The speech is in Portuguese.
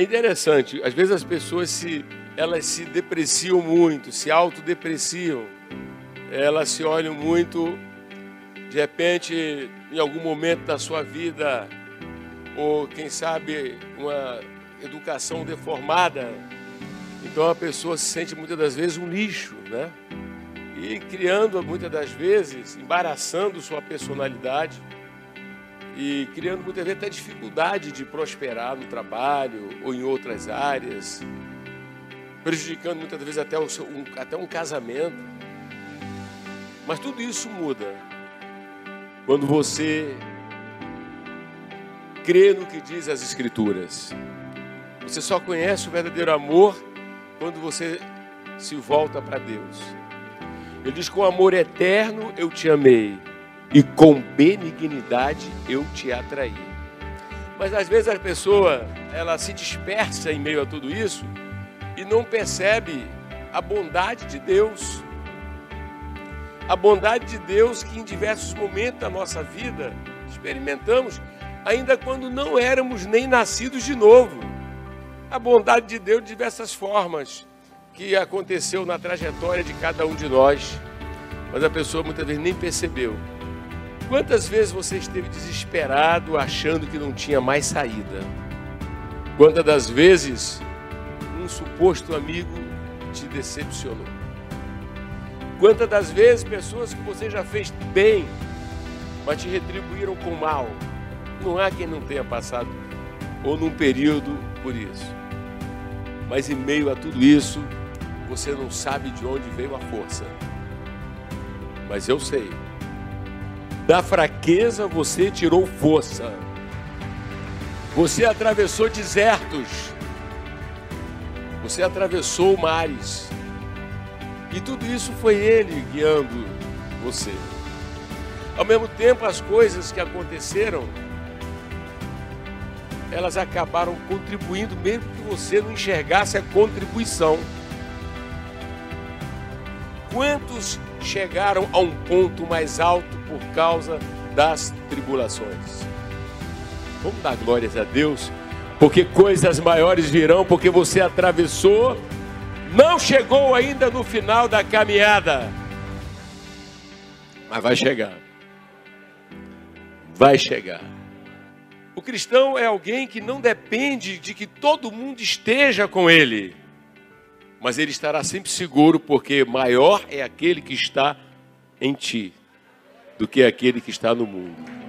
É interessante, às vezes as pessoas se, elas se depreciam muito, se autodepreciam, elas se olham muito, de repente, em algum momento da sua vida, ou quem sabe uma educação deformada, então a pessoa se sente muitas das vezes um lixo, né? E criando muitas das vezes, embaraçando sua personalidade e criando muitas vezes até dificuldade de prosperar no trabalho ou em outras áreas, prejudicando muitas vezes até, o seu, um, até um casamento. Mas tudo isso muda quando você crê no que diz as Escrituras. Você só conhece o verdadeiro amor quando você se volta para Deus. Ele diz: Com amor eterno eu te amei e com benignidade eu te atraí. Mas às vezes a pessoa, ela se dispersa em meio a tudo isso e não percebe a bondade de Deus. A bondade de Deus que em diversos momentos da nossa vida experimentamos, ainda quando não éramos nem nascidos de novo. A bondade de Deus de diversas formas que aconteceu na trajetória de cada um de nós, mas a pessoa muitas vezes nem percebeu. Quantas vezes você esteve desesperado, achando que não tinha mais saída? Quantas das vezes um suposto amigo te decepcionou? Quantas das vezes pessoas que você já fez bem, mas te retribuíram com mal? Não há quem não tenha passado ou num período por isso. Mas em meio a tudo isso, você não sabe de onde veio a força. Mas eu sei da fraqueza você tirou força. Você atravessou desertos. Você atravessou mares. E tudo isso foi Ele guiando você. Ao mesmo tempo, as coisas que aconteceram, elas acabaram contribuindo, mesmo que você não enxergasse a contribuição. Quantos chegaram a um ponto mais alto por causa das tribulações. Vamos dar glórias a Deus, porque coisas maiores virão, porque você atravessou, não chegou ainda no final da caminhada, mas vai chegar. Vai chegar. O cristão é alguém que não depende de que todo mundo esteja com ele, mas ele estará sempre seguro, porque maior é aquele que está em ti do que aquele que está no mundo.